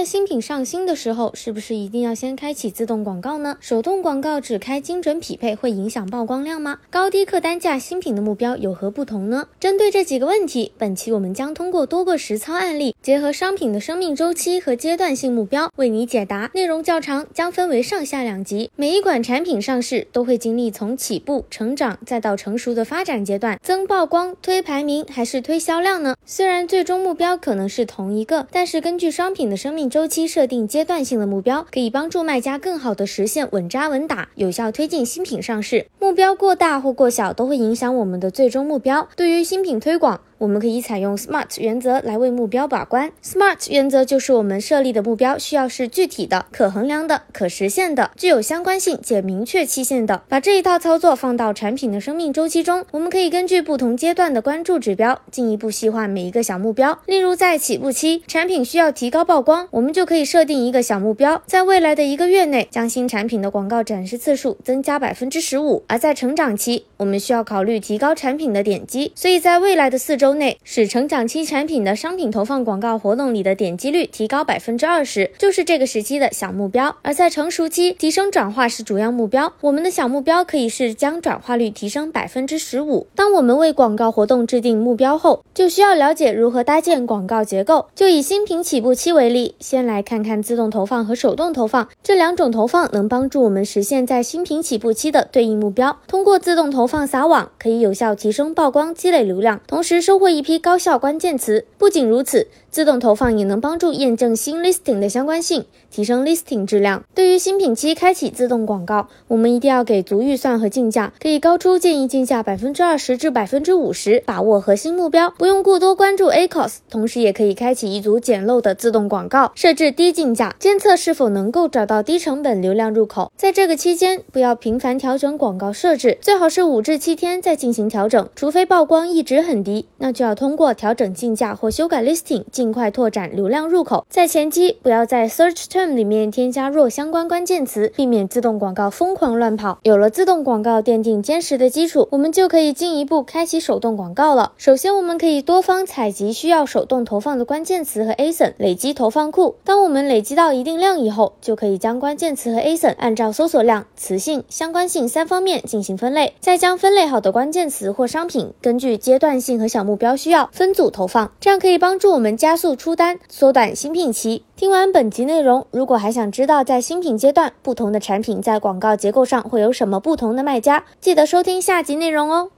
在新品上新的时候，是不是一定要先开启自动广告呢？手动广告只开精准匹配会影响曝光量吗？高低客单价新品的目标有何不同呢？针对这几个问题，本期我们将通过多个实操案例，结合商品的生命周期和阶段性目标，为你解答。内容较长，将分为上下两集。每一款产品上市都会经历从起步、成长再到成熟的发展阶段，增曝光、推排名还是推销量呢？虽然最终目标可能是同一个，但是根据商品的生命周期设定阶段性的目标，可以帮助卖家更好的实现稳扎稳打，有效推进新品上市。目标过大或过小都会影响我们的最终目标。对于新品推广，我们可以采用 SMART 原则来为目标把关。SMART 原则就是我们设立的目标需要是具体的、可衡量的、可实现的、具有相关性且明确期限的。把这一套操作放到产品的生命周期中，我们可以根据不同阶段的关注指标，进一步细化每一个小目标。例如，在起步期，产品需要提高曝光，我们就可以设定一个小目标，在未来的一个月内，将新产品的广告展示次数增加百分之十五。而在成长期，我们需要考虑提高产品的点击，所以在未来的四周内，使成长期产品的商品投放广告活动里的点击率提高百分之二十，就是这个时期的小目标。而在成熟期，提升转化是主要目标，我们的小目标可以是将转化率提升百分之十五。当我们为广告活动制定目标后，就需要了解如何搭建广告结构。就以新品起步期为例，先来看看自动投放和手动投放这两种投放能帮助我们实现在新品起步期的对应目标。通过自动投放撒网，可以有效提升曝光、积累流量，同时收获一批高效关键词。不仅如此，自动投放也能帮助验证新 listing 的相关性，提升 listing 质量。对于新品期开启自动广告，我们一定要给足预算和竞价，可以高出建议竞价百分之二十至百分之五十，把握核心目标，不用过多关注 ACOS。同时，也可以开启一组简陋的自动广告，设置低竞价，监测是否能够找到低成本流量入口。在这个期间，不要频繁调整广告设置，最好是五至七天再进行调整。除非曝光一直很低，那就要通过调整竞价或修改 listing，尽快拓展流量入口。在前期，不要在 search term 里面添加弱相关关键词，避免自动广告疯狂乱跑。有了自动广告奠定坚实的基础，我们就可以进一步开启手动广告了。首先，我们可以多方采集需要手动投放的关键词和 ASIN，累积投放库。当我们累积到一定量以后，就可以将关键词和 ASIN 按照搜索量、词性、相关性三方面进行分类，再将分类好的关键词或商品根据阶段性和小目标需要分组投放，这样可以帮助我们加速出单，缩短新品期。听完本集内容，如果还想知道在新品阶段不同的产品在广告结构上会有什么不同的卖家，记得收听下集内容哦。